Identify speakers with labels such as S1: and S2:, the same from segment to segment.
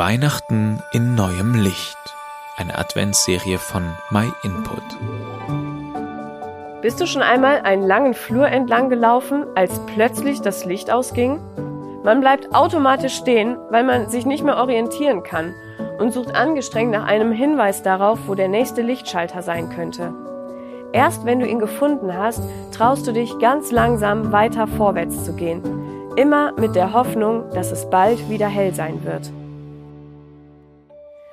S1: Weihnachten in neuem Licht. Eine Adventsserie von My Input.
S2: Bist du schon einmal einen langen Flur entlang gelaufen, als plötzlich das Licht ausging? Man bleibt automatisch stehen, weil man sich nicht mehr orientieren kann und sucht angestrengt nach einem Hinweis darauf, wo der nächste Lichtschalter sein könnte. Erst wenn du ihn gefunden hast, traust du dich ganz langsam weiter vorwärts zu gehen, immer mit der Hoffnung, dass es bald wieder hell sein wird.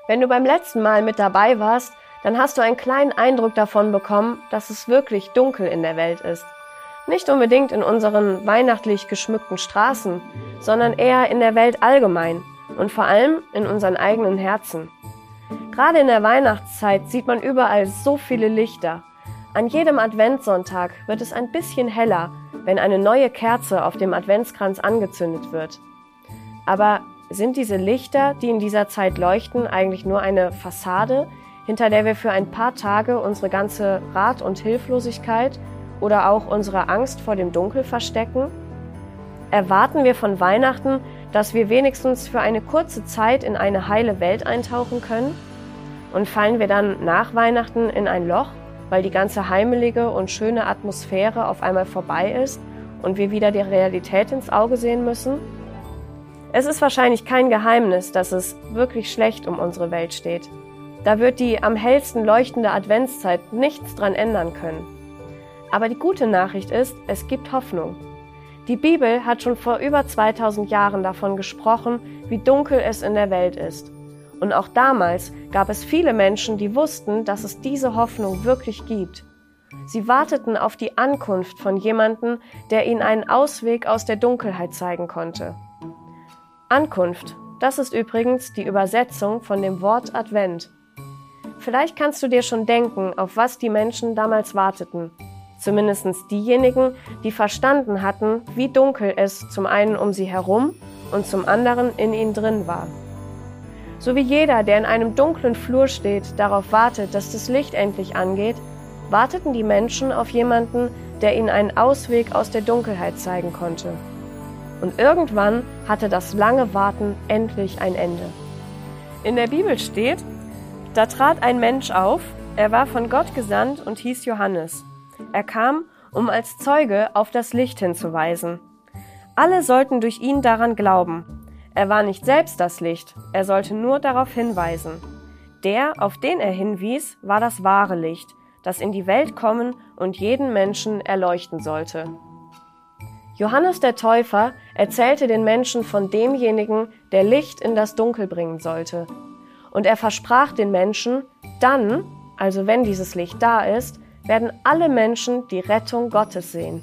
S2: Wenn du beim letzten Mal mit dabei warst, dann hast du einen kleinen Eindruck davon bekommen, dass es wirklich dunkel in der Welt ist. Nicht unbedingt in unseren weihnachtlich geschmückten Straßen, sondern eher in der Welt allgemein und vor allem in unseren eigenen Herzen. Gerade in der Weihnachtszeit sieht man überall so viele Lichter an jedem Adventssonntag wird es ein bisschen heller, wenn eine neue Kerze auf dem Adventskranz angezündet wird. Aber sind diese Lichter, die in dieser Zeit leuchten, eigentlich nur eine Fassade, hinter der wir für ein paar Tage unsere ganze Rat und Hilflosigkeit oder auch unsere Angst vor dem Dunkel verstecken? Erwarten wir von Weihnachten, dass wir wenigstens für eine kurze Zeit in eine heile Welt eintauchen können? Und fallen wir dann nach Weihnachten in ein Loch? weil die ganze heimelige und schöne Atmosphäre auf einmal vorbei ist und wir wieder die Realität ins Auge sehen müssen? Es ist wahrscheinlich kein Geheimnis, dass es wirklich schlecht um unsere Welt steht. Da wird die am hellsten leuchtende Adventszeit nichts dran ändern können. Aber die gute Nachricht ist, es gibt Hoffnung. Die Bibel hat schon vor über 2000 Jahren davon gesprochen, wie dunkel es in der Welt ist. Und auch damals gab es viele Menschen, die wussten, dass es diese Hoffnung wirklich gibt. Sie warteten auf die Ankunft von jemandem, der ihnen einen Ausweg aus der Dunkelheit zeigen konnte. Ankunft, das ist übrigens die Übersetzung von dem Wort Advent. Vielleicht kannst du dir schon denken, auf was die Menschen damals warteten. Zumindest diejenigen, die verstanden hatten, wie dunkel es zum einen um sie herum und zum anderen in ihnen drin war. So wie jeder, der in einem dunklen Flur steht, darauf wartet, dass das Licht endlich angeht, warteten die Menschen auf jemanden, der ihnen einen Ausweg aus der Dunkelheit zeigen konnte. Und irgendwann hatte das lange Warten endlich ein Ende. In der Bibel steht, da trat ein Mensch auf, er war von Gott gesandt und hieß Johannes. Er kam, um als Zeuge auf das Licht hinzuweisen. Alle sollten durch ihn daran glauben. Er war nicht selbst das Licht, er sollte nur darauf hinweisen. Der, auf den er hinwies, war das wahre Licht, das in die Welt kommen und jeden Menschen erleuchten sollte. Johannes der Täufer erzählte den Menschen von demjenigen, der Licht in das Dunkel bringen sollte. Und er versprach den Menschen, dann, also wenn dieses Licht da ist, werden alle Menschen die Rettung Gottes sehen.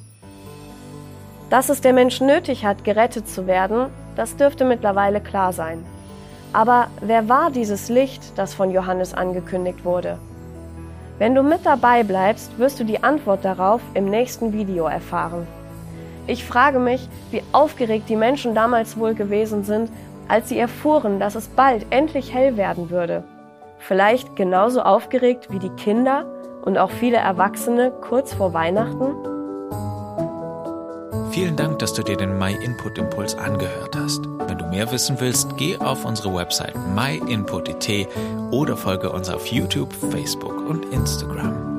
S2: Dass es der Mensch nötig hat, gerettet zu werden, das dürfte mittlerweile klar sein. Aber wer war dieses Licht, das von Johannes angekündigt wurde? Wenn du mit dabei bleibst, wirst du die Antwort darauf im nächsten Video erfahren. Ich frage mich, wie aufgeregt die Menschen damals wohl gewesen sind, als sie erfuhren, dass es bald endlich hell werden würde. Vielleicht genauso aufgeregt wie die Kinder und auch viele Erwachsene kurz vor Weihnachten?
S1: Vielen Dank, dass du dir den My Input Impuls angehört hast. Wenn du mehr wissen willst, geh auf unsere Website myinput.it oder folge uns auf YouTube, Facebook und Instagram.